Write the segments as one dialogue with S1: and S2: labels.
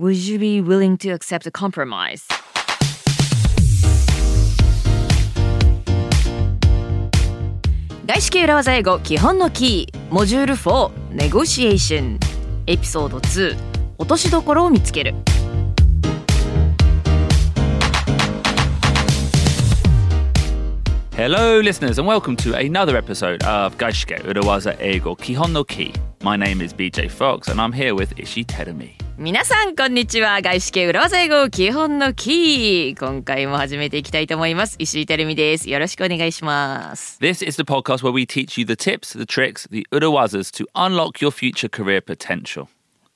S1: Would you be willing to accept a compromise? 外資系裏技英語基本のキーモジュール4ネゴシエーションエピソード2落としどころを見つける
S2: Hello, listeners, and welcome to another episode of Gaishike Urawaza Eigo Kihon no Ki. My name is BJ Fox, and I'm here with Ishi Terumi.
S1: 皆さんこんにちは外資系裏技英語基本のキー今回も始めていきたいと思います石井てるみですよろしくお願いします
S2: This is the podcast where we teach you the tips, the tricks, the Urawazas to unlock your future career potential.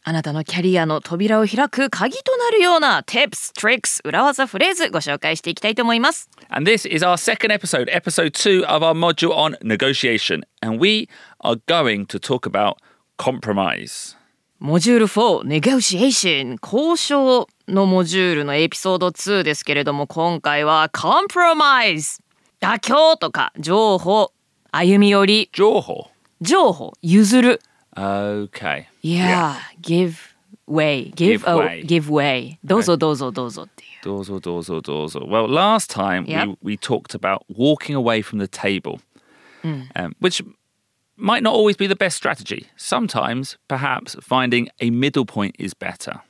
S1: あなたのキャリアの扉を開く鍵となるような tips, tricks, 裏技フレーズご紹介していきたいと思います
S2: And this is our second episode, episode two of our module on negotiation. And we are going to talk about compromise.
S1: モジュール4 negotiation 交渉のモジュールのエピソード2ですけれども今回は compromise 妥協とか情報歩み寄り.情報譲る
S2: Okay.
S1: Yeah, give way, give,
S2: Give way.
S1: give way. どうぞどうぞどうぞっていう。
S2: Dozo, dozo, dozo. Well, last time
S1: Yep.
S2: we, we talked about walking away from the table, um, which might not always be the best strategy. Sometimes, perhaps, finding a middle point is better.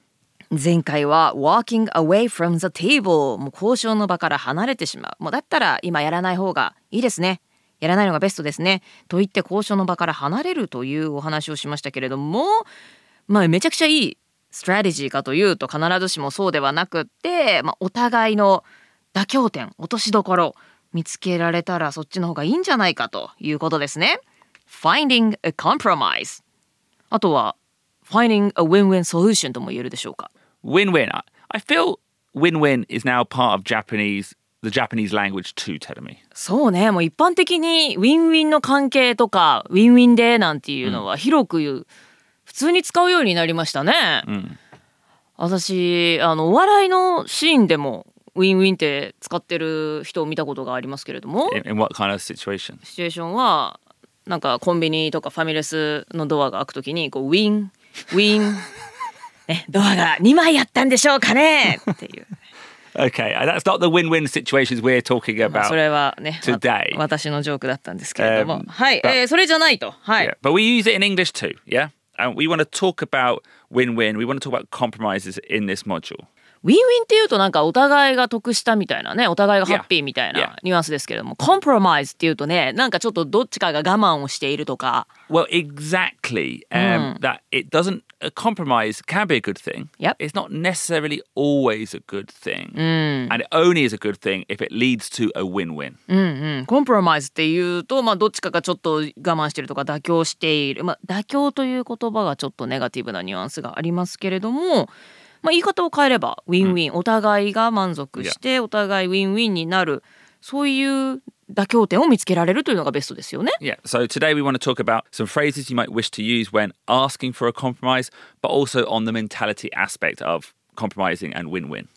S1: 前回は walking away from the table もう交渉の場から離れてしまう。もうだったら今やらない方がいいですね。やらないのがベストですね。と言って交渉の場から離れるというお話をしましたけれども、まあめちゃくちゃいいストラテジーかというと必ずしもそうではなくって、まあ、お互いの妥協点、落としどころ見つけられたらそっちの方がいいんじゃないかということですね。Finding a compromise あとは Finding a win-win solution とも言えるでしょうか。
S2: Win win. I, feel win win is now part of Japanese, the Japanese language too, Terumi.
S1: そうねもう一般的にウィンウィンの関係とかウィンウィンでなんていうのは広く言う、普通に使うようになりましたね、私あのお笑いのシーンでもウィンウィンって使ってる人を見たことがありますけれども
S2: In, in what kind of situation?
S1: シチュエーションはなんかコンビニとかファミレスのドアが開くときにこうウィンウィン、ね、ドアが2枚あったんでしょうかねっていう
S2: Okay, uh, that's not the win win situations we're talking
S1: まあ
S2: about.
S1: それはねわ
S2: today.
S1: 私のジョークだったんですけれども、
S2: Um,
S1: はい、えーそれじゃないとはい、
S2: Yeah, but we use it in English too, yeah? And we want to talk about win win. We want to talk about compromises in this module.
S1: ウィンウィンっていうとなんかお互いが得したみたいなねお互いがハッピーみたい.なニュアンスですけれども、コンプロマイズっていうとねなんかちょっとどっちかが我慢をしているとか
S2: Well, exactly. Um, That it doesn't, a compromise can be a good thing.
S1: Yep.
S2: It's not necessarily always a good thing. And it only is a good thing if it leads to a win win.
S1: うんコンプロマイズっていうとまあどっちかがちょっと我慢してるとか妥協しているまあ妥協という言葉がちょっとネガティブなニュアンスがありますけれどもまあ言い方を変えればウィンウィン、お互いが満足してお互いウィンウィンになるそういう妥協点を見つけられるというのがベストですよね。
S2: Yeah, so today we want to talk about some phrases you might wish to use when asking for a compromise, but also on the mentality aspect of compromising and win win.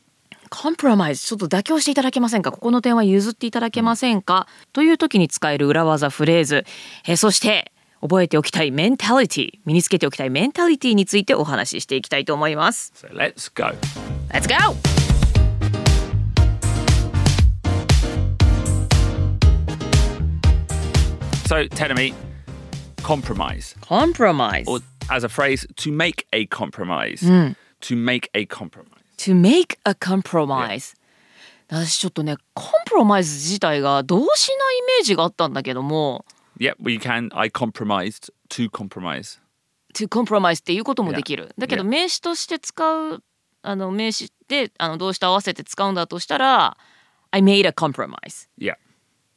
S1: compromise ちょっと妥協していただけませんかここの点は譲っていただけませんか、という時に使える裏技フレーズ、えーそして覚えておきたいメンタリティ身につけておきたいメンタリティについてお話ししていきたいと思います
S2: So let's go.
S1: Let's go!
S2: So, Tenemy, compromise.
S1: Compromise
S2: or as a phrase, to make a compromise. To make a compromise.
S1: to make a compromise 私ちょっとねコンプロマイズ自体が動詞なイメージがあったんだけども
S2: Well, you can. I compromised to compromise.
S1: to compromise っていうこともできる
S2: Yeah.
S1: だけど
S2: Yeah.
S1: 名詞として使うあの名詞であの動詞と合わせて使うんだとしたら I made a compromise
S2: Yeah.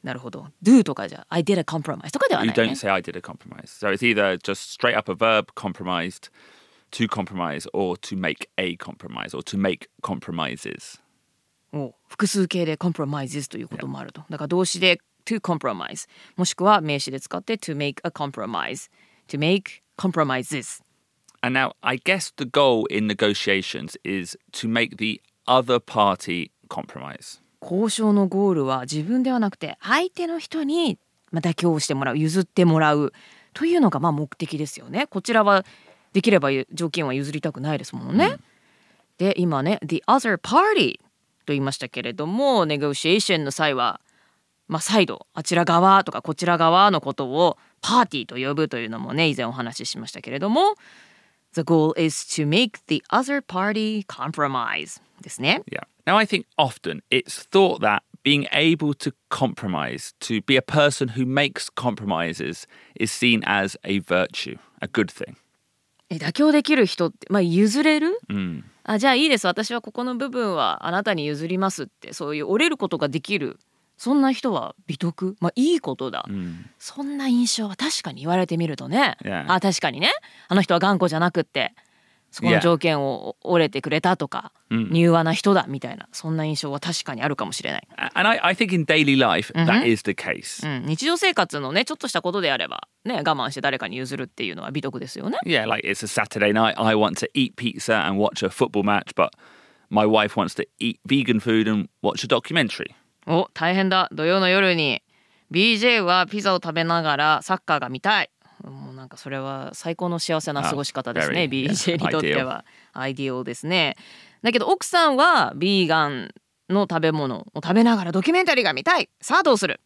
S1: なるほど do とかじゃ I did a compromise とかでは
S2: You
S1: ない、ね
S2: don't、say I did a compromise. So it's either just straight up a verb, compromised, to compromise, or to make a compromise, or to make compromises.
S1: お複数形で compromises ということもあるとだから動詞で to compromise もしくは名詞で使って to make a compromise to make compromises
S2: And now, I guess the goal in negotiations is to make the other party compromise.
S1: 交渉のゴールは自分ではなくて相手の人にまあ妥協してもらう譲ってもらうというのがまあ目的ですよねこちらはできれば条件は譲りたくないですもんね、で今ね the other party と言いましたけれどもネゴシエーションの際はまあ再度あちら側とかこちら側のことをパーティーと呼ぶというのもね以前お話ししましたけれども The goal is to make the other party compromise ですね。
S2: Yeah. Now, I think often it's thought that being able to compromise, to be a person who makes compromises, is seen as a virtue, a good thing.
S1: え妥協できる人って、まあ、譲れる、あじゃあいいです私はここの部分はあなたに譲りますってそういう折れることができるそんな人は美徳まあいいことだ、そんな印象は確かに言われてみるとね、
S2: Yeah.
S1: あ確かにねあの人は頑固じゃなくってそこの.条件を折れてくれたとか、柔和な人だみたいなそんな印象は確かにあるかもしれない、
S2: And I, I think in daily life, that is the case.
S1: うん、日常生活のねちょっとしたことであればね我慢して誰かに譲るっていうのは美徳ですよね
S2: Yeah, like it's a Saturday night. I want to eat pizza and watch a football match, but my wife wants to eat vegan food and watch a documentary.
S1: お大変だ。土曜の夜に。BJ はピザを食べながらサッカーが見たい。もうなんかそれは最高の幸せな過ごし方ですね
S2: yeah,
S1: BJ にとっては。アイディオですね。だけど奥さんはビーガンの食べ物を食べながらドキュメンタリーが見たい。さあどうする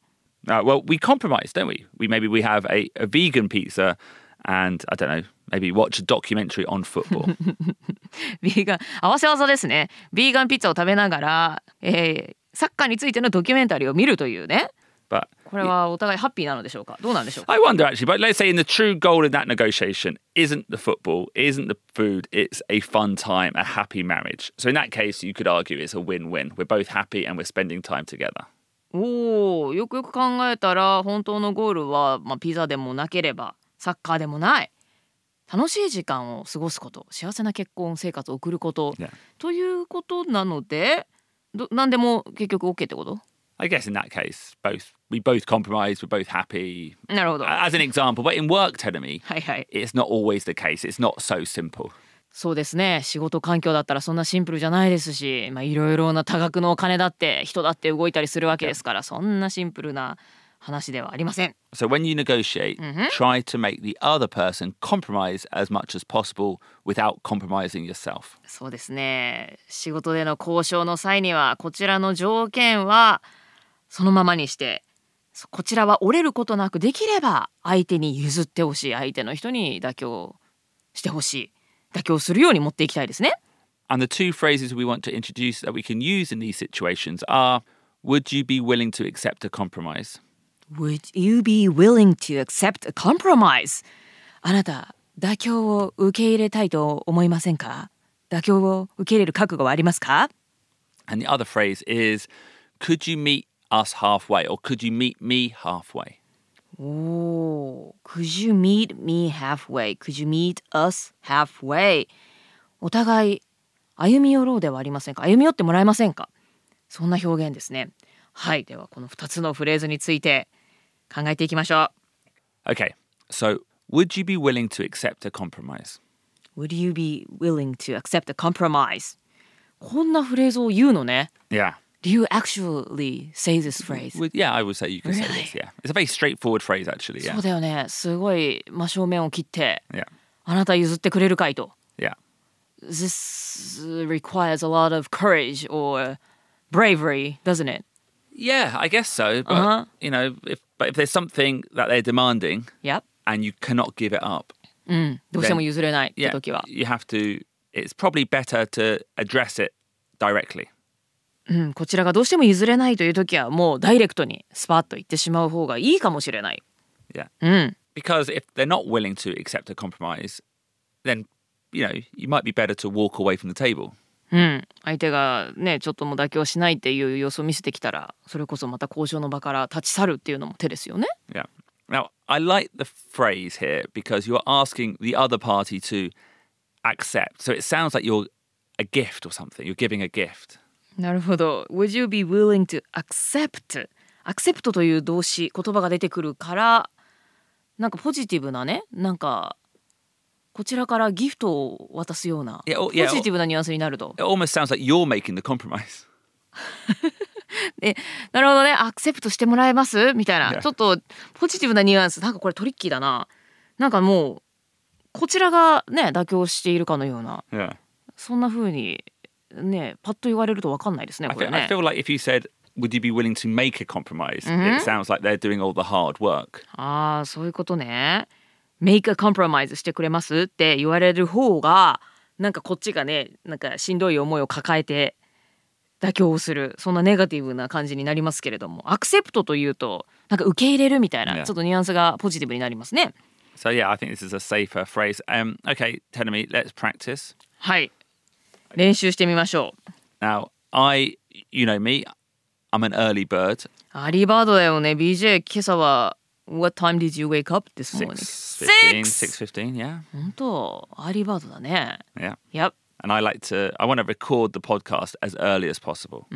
S2: ？Uh, well, we compromise, don't we? We maybe we have a, a vegan pizza, and I don't know, maybe watch a documentary on football.
S1: ビーガン合わせ技ですね。ビーガンピッツァを食べながら、えーサッカーについてのドキュメンタリーを見るというね
S2: but
S1: これはお互いハッピーなのでしょうかどうなんでしょうか
S2: I wonder actually, but let's say in the true goal in that negotiation isn't the football, isn't the food, it's a fun time, a happy marriage. So in that case, you could argue it's a win-win. We're both happy and we're spending time together.
S1: おおよくよく考えたら本当のゴールは、まあ、ピザでもなければサッカーでもない楽しい時間を過ごすこと幸せな結婚生活を送ること.ということなのでど何でも結局 OK ってこと
S2: I guess in that case, both we both compromise, we're both happy.
S1: なるほど。
S2: As an example, but in work, Tenemy,
S1: はいはい。
S2: it's not always the case. It's not so simple.
S1: そうですね仕事環境だったらそんなシンプルじゃないですしまあいろいろな多額のお金だって人だって動いたりするわけですからそんなシンプルな話ではありません。
S2: So when you negotiate, try to make the other person compromise as much as possible without compromising yourself.
S1: そうですね仕事での交渉の際にはこちらの条件はそのままにしてそこちらは折れることなくできれば相手に譲ってほしい相手の人に妥協してほしい妥協するように持っていきたいですね。
S2: And the two phrases we want to introduce that we can use in these situations are Would you be willing to accept a compromise?
S1: Would you be willing to accept a compromise? あなた妥協を受け入れたいと思いませんか妥協を受け入れる覚悟はありますか
S2: And the other phrase is Could you meet us halfway or could you meet me halfway?
S1: おー Could you meet me halfway? Could you meet us halfway? お互い歩み寄ろうではありませんか歩み寄ってもらえませんかそんな表現ですね。はい。ではこの2つのフレーズについて考えていきましょ
S2: Okay, so would you be willing to accept a compromise?
S1: う。Would you be willing to accept a compromise? こんなフレーズを言うのね。
S2: Yeah.
S1: Do you actually say this phrase?
S2: Would, yeah, I would say you could say
S1: Really?
S2: this. Yeah. It's a very straightforward phrase, actually.
S1: そ
S2: Yeah.
S1: うだよね。すごい真正面を切って、
S2: Yeah.
S1: あなた譲ってくれるかいと。
S2: Yeah.
S1: This requires a lot of courage or bravery, doesn't it?
S2: Yeah, I guess so. But,
S1: Uh-huh.
S2: you know, if, but if there's something that they're demanding
S1: Yep.
S2: and you cannot give it up,
S1: うん。どうしても譲れないって
S2: yeah,
S1: 時は。
S2: you have to, it's probably better to address it directly.
S1: うん。こちらがどうしても譲れないという時はもうダイレクトにスパッと言ってしまう方がいいかもしれない。
S2: Yeah.
S1: うん。
S2: Because if they're not willing to accept a compromise, then, you know, you might be better to walk away from the table.
S1: うん。相手がね、ちょっともう妥協しないっていう様子を見せてきたら、それこそまた交渉の場から立ち去るっていうのも手ですよね。
S2: Yeah. Now, I like the phrase here because you're asking the other party to accept. So it sounds like you're a gift or something. You're giving a gift.
S1: なるほど。Would you be willing to accept? accept という動詞、言葉が出てくるから、なんかポジティブなね、なんか、こちらからギフトを渡すような、
S2: Yeah, oh,
S1: ポ
S2: yeah,
S1: ジティブなニュアンスになると。
S2: It almost sounds like you're making the compromise.
S1: なるほどね、アクセプトしてもらえますみたいな、
S2: Yeah.
S1: ちょっとポジティブなニュアンス、なんかこれトリッキーだな。なんかもう、こちらがね、妥協しているかのような、
S2: Yeah.
S1: そんな風にねパッと言われると分かんないですね
S2: I
S1: これ
S2: feel, I
S1: ね
S2: feel like if you said, would you be willing to make a compromise? It sounds like they're doing all the hard work.
S1: ああそういうことね make a compromise してくれますって言われる方がなんかこっちがねなんかしんどい思いを抱えて妥協をするそんなネガティブな感じになりますけれどもアクセプトというとなんか受け入れるみたいな.ちょっとニュアンスがポジティブになりますね
S2: So yeah, I think this is a safer phrase. Um, okay, Tenemy, let's practice.
S1: はい練習してみましょう
S2: Now, I, you know me, I'm an early bird.
S1: アリーバードだよね BJ 今朝は What time did you wake up this morning?
S2: 6.15,
S1: 6
S2: 6.15, yeah,
S1: 本当アーリーバードだね
S2: yeah.
S1: Yep
S2: And I like to, I want to record the podcast as early as possible.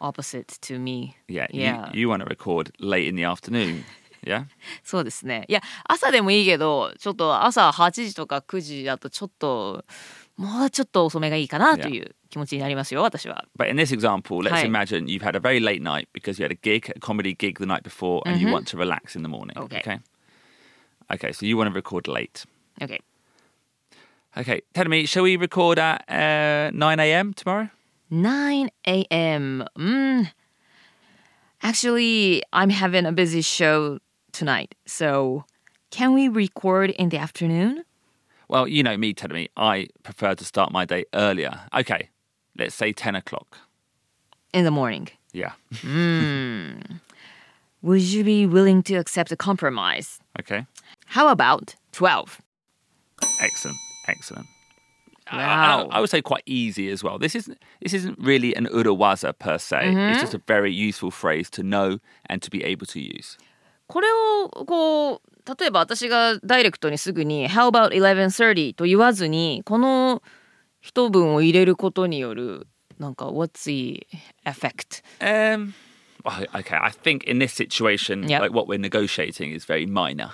S1: opposite to me
S2: Yeah,
S1: Yeah.
S2: You, you want to record late in the afternoon. Yeah.
S1: そうですねいや朝でもいいけどちょっと朝8時とか9時だとちょっともうちょっと遅めがいいかなという気持ちになりますよ私は
S2: But in this example, let's
S1: Hi.
S2: imagine you've had a very late night because you had a gig, a comedy gig the night before, and you want to relax in the morning.
S1: Okay.
S2: Okay. Okay, so you want to record late.
S1: OK
S2: Okay, tell me, shall we record at uh, 9 a.m. tomorrow?
S1: 9 a.m. Mm. Actually, I'm having a busy show tonight. So, can we record in the afternoon?
S2: Well, you know me, telling me I prefer to start my day earlier. Okay, let's say 10 o'clock.
S1: In the morning.
S2: Yeah.
S1: Would you be willing to accept a compromise?
S2: Okay.
S1: How about 12?
S2: Excellent. Excellent. I-
S1: Wow.
S2: I, I would say quite easy as well. This isn't this isn't really an urawaza per se. It's just a very useful phrase to know and to be able to use.
S1: これをこう例えば私がダイレクトにすぐに「How about 11:30?」と言わずにこの 一文を入れることによるなんか「What's the effect?」
S2: Um, well, okay, I think in this situation,
S1: Yep.
S2: like what we're negotiating is very minor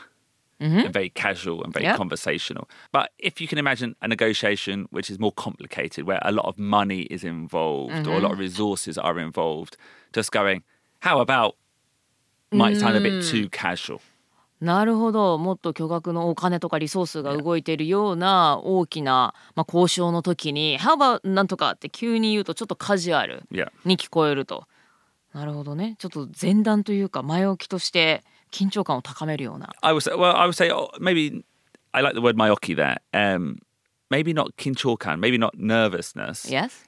S2: and very casual and very
S1: Yep.
S2: conversational. But if you can imagine a negotiation which is more complicated, where a lot of money is involved or a lot of resources are involved, just going, how about might sound a bit too casual.
S1: なるほどもっと巨額のお金とかリソースが動いているような大きな、まあ、交渉の時に「How about なんとか」って急に言うとちょっとカジュアルに聞こえると。なるほどねちょっと前段というか前置きとして緊張感を高めるような。
S2: I would say, well, I would say、oh, maybe I like the word 前置き there.、Um, maybe not 緊張感 maybe not nervousness.
S1: Yes?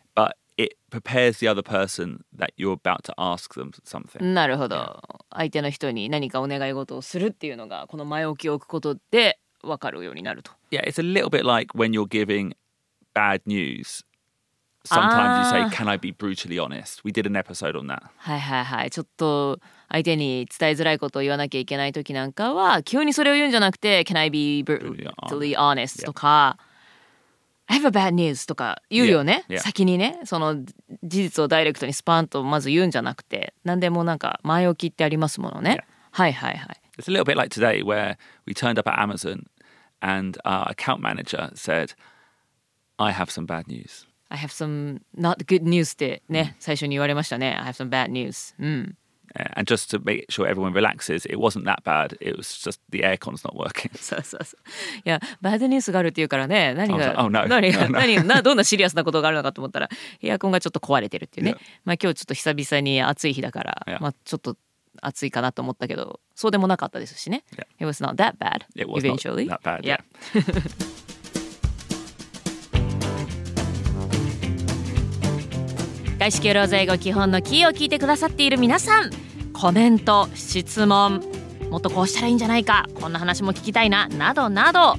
S2: Prepares the other person that you're about to ask them something.
S1: なるほど相手の人に何かお願い事をするっていうのがこの前置きを置くことで分かるようになると
S2: Yeah, it's a little bit like when you're giving bad news. Sometimes you
S1: Ah.
S2: say, "Can I be brutally honest?" We did an episode on that.
S1: はいはいはいちょっと相手に伝えづらいことを言わなきゃいけない時なんかは急にそれを言うんじゃなくて「Can I be brutally honest?」とか「I have a bad news」とか言うよね
S2: Yeah, yeah.
S1: 先にねその事実をダイレクトにスパンとまず言うんじゃなくて何でもなんか前置きってありますものね.はいはいはい
S2: It's a little bit like today, where we turned up at Amazon, and our account manager said, "I have some bad news."
S1: I have some not good news ってね、最初に言われましたね I have some bad news うん。
S2: Uh, and just to make sure everyone relaxes, it wasn't that bad. It was just the aircon's not working.
S1: そうそうそう。いや、バッドニュースがあるっていうからね、何が、
S2: Oh, no.
S1: 何が、
S2: Oh, no.
S1: 何な、どんなシリアスなことがあるのかと思ったら、エアコンがちょっと壊れてるっていうね。まあ今日ちょっと久々に暑い日だから.まあちょっと暑いかなと思ったけど、そうでもなかったですしね。It was not that bad,
S2: It was not
S1: eventually.
S2: that bad,
S1: Yeah. 外資系ローズ英語基本のキーを聞いてくださっている皆さんコメント質問もっとこうしたらいいんじゃないかこんな話も聞きたいななどなど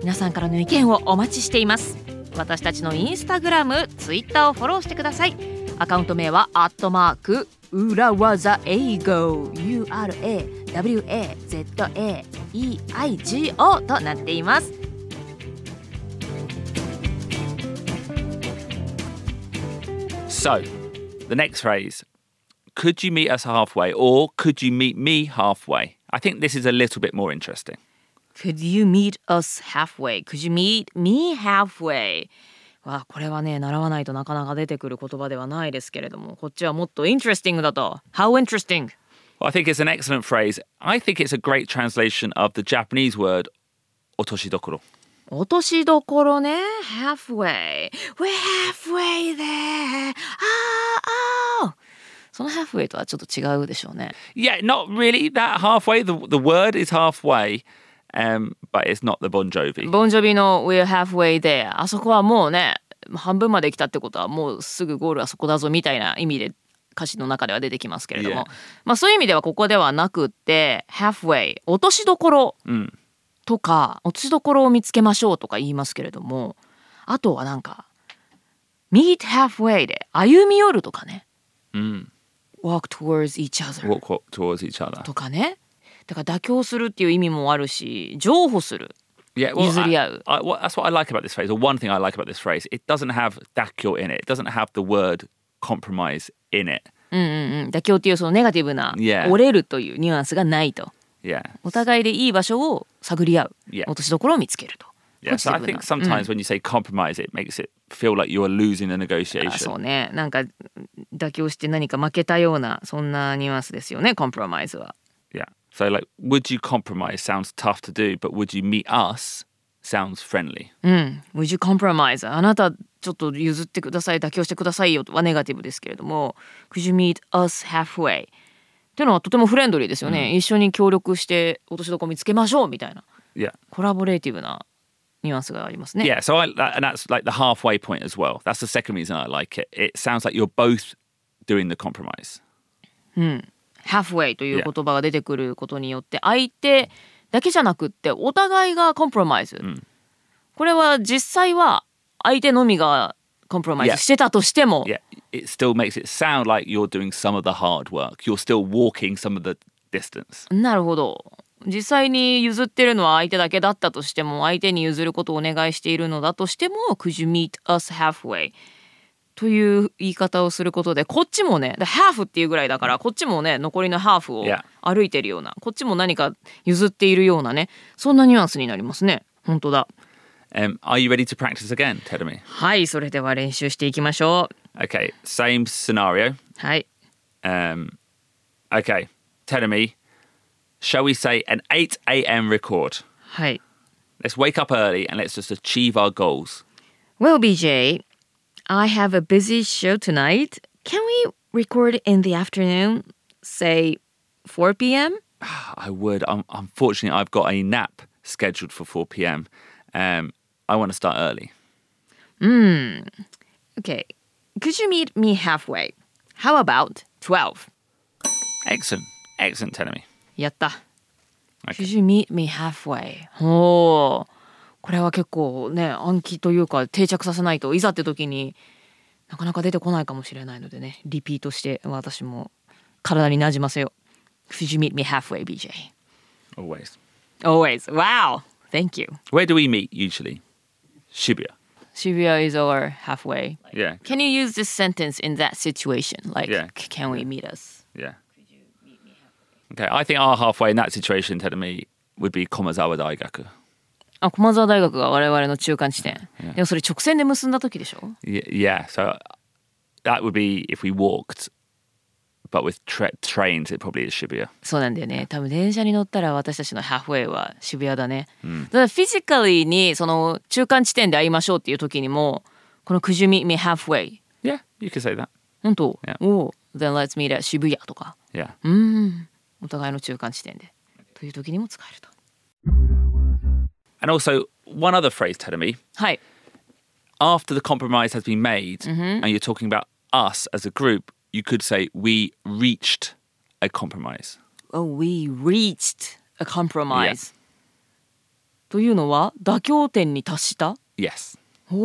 S1: 皆さんからの意見をお待ちしています。私たちのインスタグラムツイッターをフォローしてください。アカウント名はアットマーク裏技英語 URAWAZAEIGO となっています。
S2: So, the next phrase could you meet us halfway or could you meet me halfway? I think this is a little bit more interesting.
S1: Could you meet us halfway? Could you meet me halfway? わあこれはね習わないとなかなか出てくる言葉ではないですけれどもこっちはもっと interesting だと How interesting?
S2: Well, I think it's an excellent phrase. I think it's a great translation of the Japanese word otoshidokoro.
S1: 落としどころね halfway We're halfway there その halfway とはちょっと違うでしょうね。
S2: Yeah, not really that halfway. The the word is halfway, um, but it's not the Bon Jovi.
S1: ボンジョビの We're halfway there あそこはもうね半分まで来たってことはもうすぐゴールはそこだぞみたいな意味で歌詞の中では出てきますけれども.まあそういう意味ではここではなくって halfway 落としどころとか、落としどころを見つけましょうとか言いますけれどもあとはなんか meet halfway で歩み寄るとかね、walk towards each other
S2: Walk, towards each other.
S1: とかねだから妥協するっていう意味もあるし譲歩する
S2: Yeah, well,
S1: 譲り合う。
S2: I, I, what, that's what I like about this phrase, or one thing I like about this phrase. It doesn't have dakyo in it. It doesn't have the word compromise in it.
S1: うん妥協っていうそのネガティブな
S2: Yeah.
S1: 折れるというニュアンスがないと.お互いでいい場所を探り合う.落としどころを見つけると
S2: Yeah. So I think
S1: な
S2: sometimes when you say compromise, it makes it feel like you are losing a
S1: あ
S2: negotiation.
S1: そうねなんか妥協して何か負けたようなそんなニュアンスですよねコンプロマイズは
S2: Yeah. So like, would you compromise sounds tough to do, but would you meet us sounds friendly.
S1: うん Would you compromise? あなたちょっと譲ってください妥協してくださいよはネガティブですけれども Could you meet us halfway? っていうのはとてもフレンドリーですよね、一緒に協力して落としどころ見つけましょうみたいな
S2: Yeah.
S1: コラボレーティブなニュアンスがありますね
S2: Yeah. So I, and that's like the halfway point as well. That's the second reason I like it. It sounds like you're both doing the compromise.
S1: halfway という言葉が出てくることによって相手だけじゃなくってお互いがコンプロマイズ、これは実際は相手のみがコンプロマイズ
S2: Yeah.
S1: してたとしても、
S2: Yeah. It still makes it sound like you're doing some of the hard work. You're still walking some of the distance.
S1: なるほど実際に譲ってるのは相手だけだったとしても相手に譲ることをお願いしているのだとしても Could you meet us halfway? という言い方をすることでこっちもねでハーフっていうぐらいだからこっちもね残りのハーフを.歩いてるようなこっちも何か譲っているようなねそんなニュアンスになりますね本当だ
S2: Um, are you ready to practice again, Tedemi?
S1: はいそれでは練習していきましょう
S2: Okay. Same scenario.
S1: はい
S2: Um, okay. Tedemi, shall we say an 8 a.m. record?
S1: はい
S2: Let's wake up early and let's just achieve our goals.
S1: Well, BJ, I have a busy show tonight. Can we record in the afternoon, say 4 p.m.?
S2: I would. Um, unfortunately, I've got a nap scheduled for 4 p.m. Um, I want to start early.
S1: Okay. Could you meet me halfway? How about 12?
S2: Excellent. Excellent, Tedemi.
S1: やった。Could you meet me halfway? おーこれは結構ね暗記というか定着させないといざって時になかなか出てこないかもしれないのでねリピートして私も体になじませよう Could you meet me halfway, BJ?
S2: Always.
S1: Always. Wow. Thank you.
S2: Where do we meet usually? Shibuya.
S1: Shibuya is our halfway.
S2: Yeah.
S1: Can you use this sentence in that situation? Like,
S2: Yeah.
S1: c- can we meet us?
S2: Yeah. Okay. I think our halfway in that situation, Tedemi, would be Komazawa Daigaku.
S1: あ、駒沢大学が我々の中間地点。でもそれ直線で結んだ時でしょ
S2: Y- yeah. So that would be if we walked, but with tra- trains, it probably is Shibuya.
S1: そうなんだよね。多分電車に乗ったら私たちのハーフウェイは渋谷だね。だからフィジカリーにその中間地点で会いましょうっていう時にも、この Could you meet me halfway?
S2: Yeah, you could say that.
S1: 本当
S2: Yeah.
S1: おう Then let's meet at 渋谷とか。
S2: Yeah.
S1: うん。お互いの中間地点で。という時にも使えると。
S2: And also, one other phrase, Tedemi,
S1: はい。
S2: after the compromise has been made and you're talking about us as a group, you could say, we reached a compromise.
S1: Oh, we reached a compromise. というのは妥協点に達した
S2: Yes.
S1: お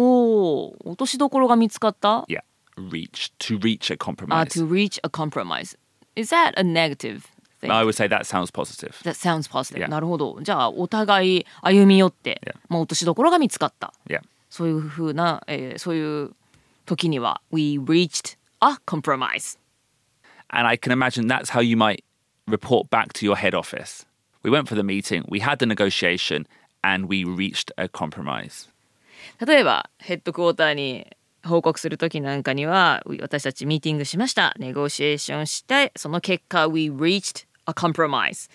S1: お、落としどころが見つかった
S2: Yeah. Reach. To reach a
S1: あ、
S2: compromise.
S1: to reach a compromise. Is that a negative thing?
S2: I would say that sounds positive.
S1: That sounds positive.
S2: Yeah.
S1: なるほど。じゃあ、お互い歩み寄って、
S2: Yeah.
S1: まあ、落としどころが見つかった。
S2: Yeah.
S1: そういうふうな、えーそういう時には、We reached a compromise.
S2: And I can imagine that's how you might report back to your head office. We went for the meeting, we had the negotiation, and we reached a compromise.
S1: 例えばヘッドクォーターに報告する時なんかには私たちミーティングしましたネゴシエーションしてその結果 We reached a compromise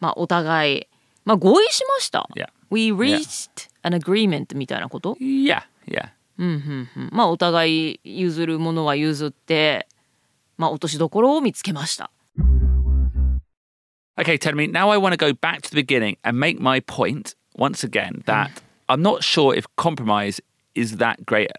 S1: まあお互いまあ合意しました
S2: Yeah.
S1: We reached an agreement みたいなこと、
S2: Yeah, yeah.
S1: うんまあお互い譲るものは譲ってまあ、落としどころを見つけました。
S2: Okay, Tenmi, now I want to go back to the beginning and make my point once again that I'm not sure if compromise is that great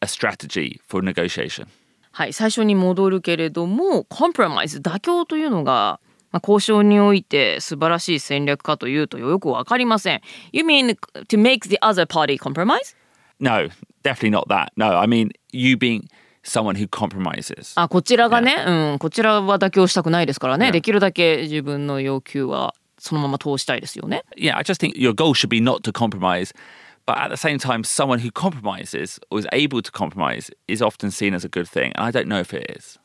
S2: a strategy for negotiation.
S1: はい、最初に戻るけれども、compromise 妥協というのが、まあ、交渉において素晴らしい戦略かというとよくわかりません。You mean to make the other party compromise?
S2: No, definitely not that. No, I mean you being someone who compromises.
S1: あ、こちらがね、うん、こちらは妥協したくないですからね。できるだけ自分の要求はそのまま通したいですよね。
S2: yeah, I just think your goal should be not to compromise, but at the same time, someone who compromises or is able to compromise is often seen as a good thing, and I don't know if it is.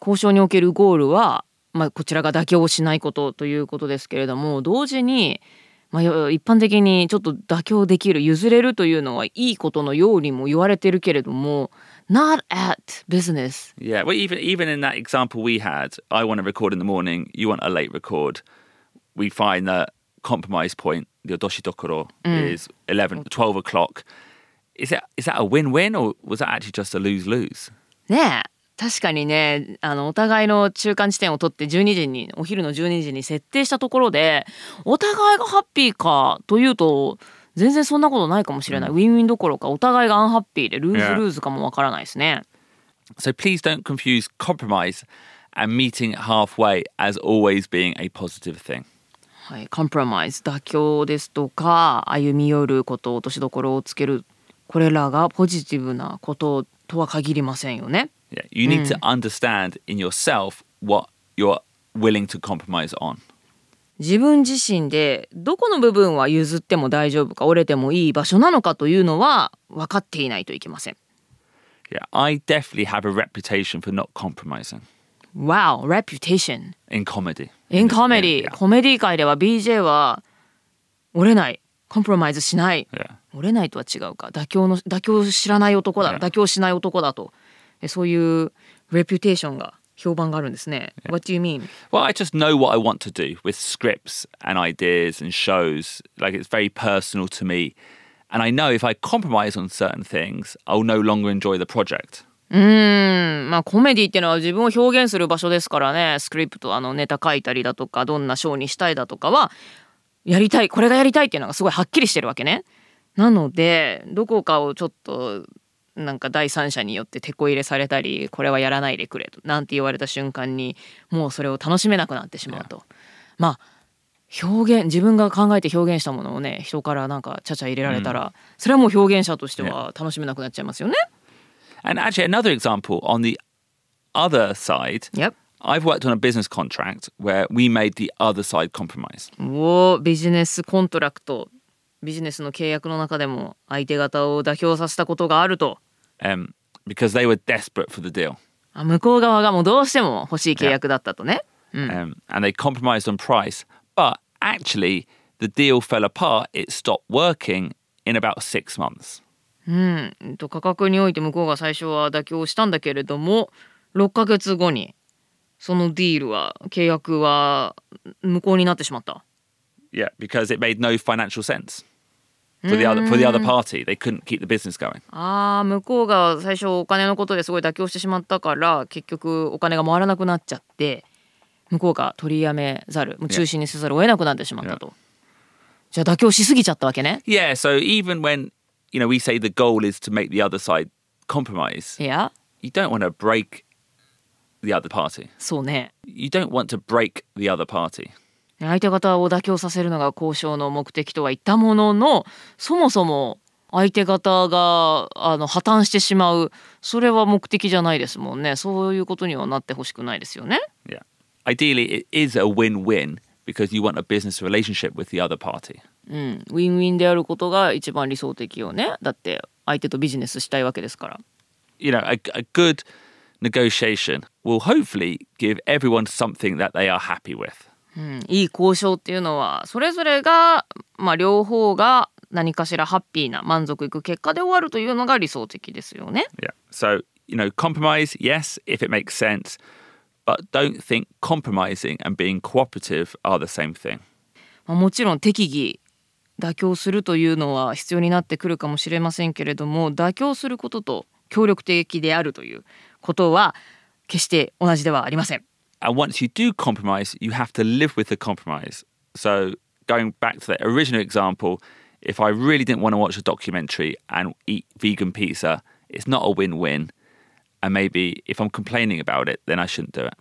S1: 交渉におけるゴールは、まあ、こちらが妥協をしないことということですけれども同時に、まあ、よ一般的にちょっと妥協できる譲れるというのはいいことのようにも言われてるけれども not at business
S2: Yeah, well, even even in that example we had, I want to record in the morning, you want a late record. We find that compromise point, the odoshi dokoro, is 11, 12 o'clock. Is that is that a win-win or was that actually just a lose-lose?
S1: ねえ確かにねあのお互いの中間地点を取って12時にお昼の12時に設定したところでお互いがハッピーかというと全然そんなことないかもしれない、ウィンウィンどころかお互いがアンハッピーでルーズ.ルーズかもわからないですね。
S2: So please don't confuse compromise and meeting halfway as always being a positive thing.
S1: はい、コンプロマイズ妥協ですとか歩み寄ること落としどころをつけるこれらがポジティブなこととは限りませんよね。
S2: Yeah, you need to understand in yourself what you're willing to compromise on.
S1: 自分自身でどこの部分は譲っても大丈夫か折れてもいい場所なのかというのは分かっていないといけません。
S2: Yeah, I definitely have a reputation for not compromising
S1: Wow, reputation.
S2: in comedy.
S1: In comedy.. コメディ界では BJ は折れない。コンプロマイズしない。
S2: Yeah.
S1: 折れないとは違うか。妥協の妥協知らない男だ。
S2: Yeah.
S1: 妥協しない男だと。えそういうレピュテーションが評判があるんですね。What do you mean?
S2: Well, I just know what I want to do with scripts and ideas and shows. Like it's very personal to me. And I know if I compromise on certain things, I'll no longer enjoy the project.
S1: うーん、まあコメディっていうのは自分を表現する場所ですからね。スクリプトあのネタ書いたりだとか、どんなショーにしたいだとかはやりたい、これがやりたいっていうのがすごいはっきりしてるわけね。なのでどこかをちょっとなんか第三者によって手こ入れされたりこれはやらないでくれとなんて言われた瞬間にもうそれを楽しめなくなってしまうと。まあ表現自分が考えて表現したものをね人からなんかちゃちゃ入れられたら、それはもう表現者としては楽しめなくなっちゃいますよね。
S2: And actually, another example on the other side,
S1: Yep.
S2: I've worked on a business contract where we made the other side compromise.
S1: をビジネスコントラクトビジネスの契約の中でも相手方を妥協させたことがあると
S2: um, because they were desperate for the deal.
S1: あ向こう側がもうどうしても欲しい契約だったとね。
S2: Um, and they compromised on price. But actually, the deal fell apart. It stopped working in about six months.
S1: うん、うんと価格において向こうが最初は妥協したんだけれども6ヶ月後にそのディールは契約は無効になってしまった。
S2: Yeah, because it made no financial sense for the other for the other party. They couldn't keep the business going.
S1: あー向こうが最初お金のことですごい妥協してしまったから結局お金が回らなくなっちゃって向こうが取りやめざるもう中止にせざるを得なくなってしまったと。じゃあ妥協しすぎちゃったわけね。
S2: Yeah, so even when you know we say the goal is to make the other side compromise,
S1: いや
S2: you don't want to break the other party.
S1: そうね
S2: You don't want to break the other party.
S1: 相手方を妥協させるのが交渉の目的とは言ったもののそもそも相手方があの破綻してしまうそれは目的じゃないですもんねそういうことにはなってほしくないですよね。
S2: Yeah. Ideally, it is a win-win because you want a business relationship with the other party.
S1: うん、ウィンウィンであることが一番理想的よねだって相手とビジネスしたいわけですから。
S2: You know, a, a good negotiation will hopefully give everyone something that they are happy with.
S1: うん、いい交渉っていうのはそれぞれが、まあ、両方が何かしらハッピーな満足いく結果で終わるというのが理想的ですよね。
S2: Yeah. So, you know, compromise, yes, if it makes sense, but don't think compromising and being cooperative are the same thing.
S1: まあ、もちろん適宜妥協するというのは必要になってくるかもしれませんけれども妥協することと協力的であるということは決して同じではありません。
S2: And once you do compromise, you have to live with the compromise. So, going back to the original example, if I really didn't want to watch a documentary and eat vegan pizza, it's not a win win. And maybe if I'm complaining about it, then I shouldn't do it.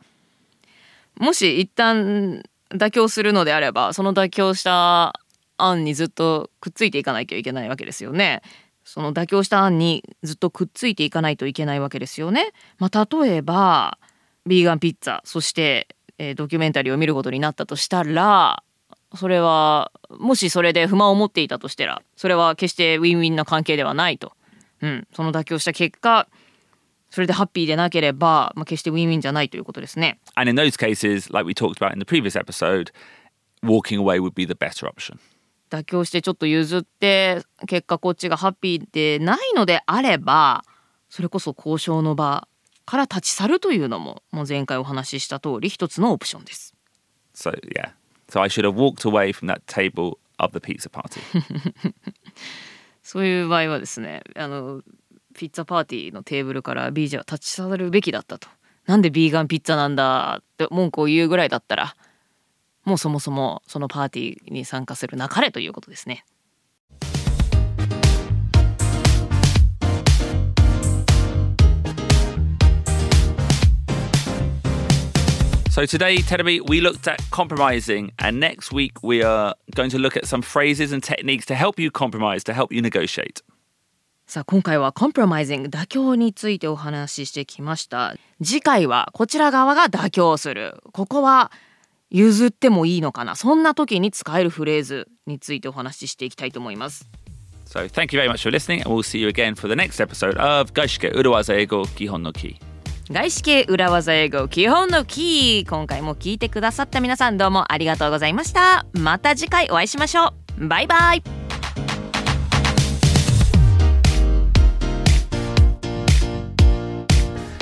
S1: もし一旦妥協するのであればその妥協した案にずっとくっついていかないといけないわけですよね。その妥協した案にずっとくっついていかないといけないわけですよね。まあ、例えば ビーガンピッツァそして、えードキュメンタリーを見ることになったとしたらそれはもしそれで不満を持っていたとしたらそれは決してウィンウィンな関係ではないと。うん、その妥協した結果それでハッピーでなければ、まあ、決してウィンウィンじゃないということですね。
S2: And in those cases, like we talked about in the previous episode, walking away would be the better option.
S1: 妥協してちょっと譲って結果こっちがハッピーでないのであればそれこそ交渉の場から立ち去るというのももう前回お話しした通り一つのオプションです。
S2: So, yeah. So I should have walked away from that table of the pizza party.
S1: そういう場合はですねあのピッツァパーティーのテーブルから BJ は立ち去るべきだったと。なんでビーガンピッツァなんだって文句を言うぐらいだったらもうそもそもそのパーティーに参加するなかれということですね。
S2: So today, Tedemy, we looked at compromising, and next week we are going to look at some phrases and techniques to help you compromise, to help you negotiate.
S1: さあ今回はコンプロマイジング妥協についてお話ししてきました次回はこちら側が妥協するここは譲ってもいいのかなそんな時に使えるフレーズについてお話ししていきたいと思います
S2: So thank you very much for listening, and we'll see you again for the next episode of Gaishike Urawaza Ego Kihon no Ki.
S1: 外資系裏技英語基本のキー今回も聞いてくださった皆さんどうもありがとうございました。また次回お会いしましょう。バイバイ。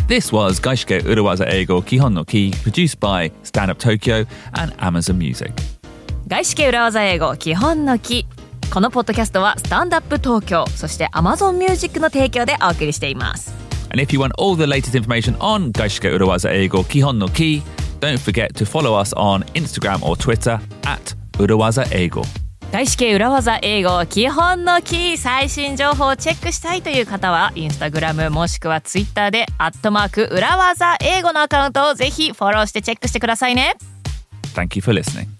S2: This was Gaishike Urawaza Ego Kihon no Ki, produced by Stand Up Tokyo and Amazon Music.
S1: 外資系裏技英語基本のキこのポッドキャストはスタンダップ東京そして Amazon Music の提供でお送りしています
S2: And if you want all the latest information on Gaishike Urawaza Eigo Kihon no Ki, don't forget to follow us on Instagram or Twitter at Urawaza Eigo.
S1: 外資系裏技英語基本のキー最新情報をチェックしたいという方はインスタグラムもしくはツイッターでアットマーク裏技英語のアカウントをぜひフォローしてチェックしてくださいね
S2: Thank you for listening.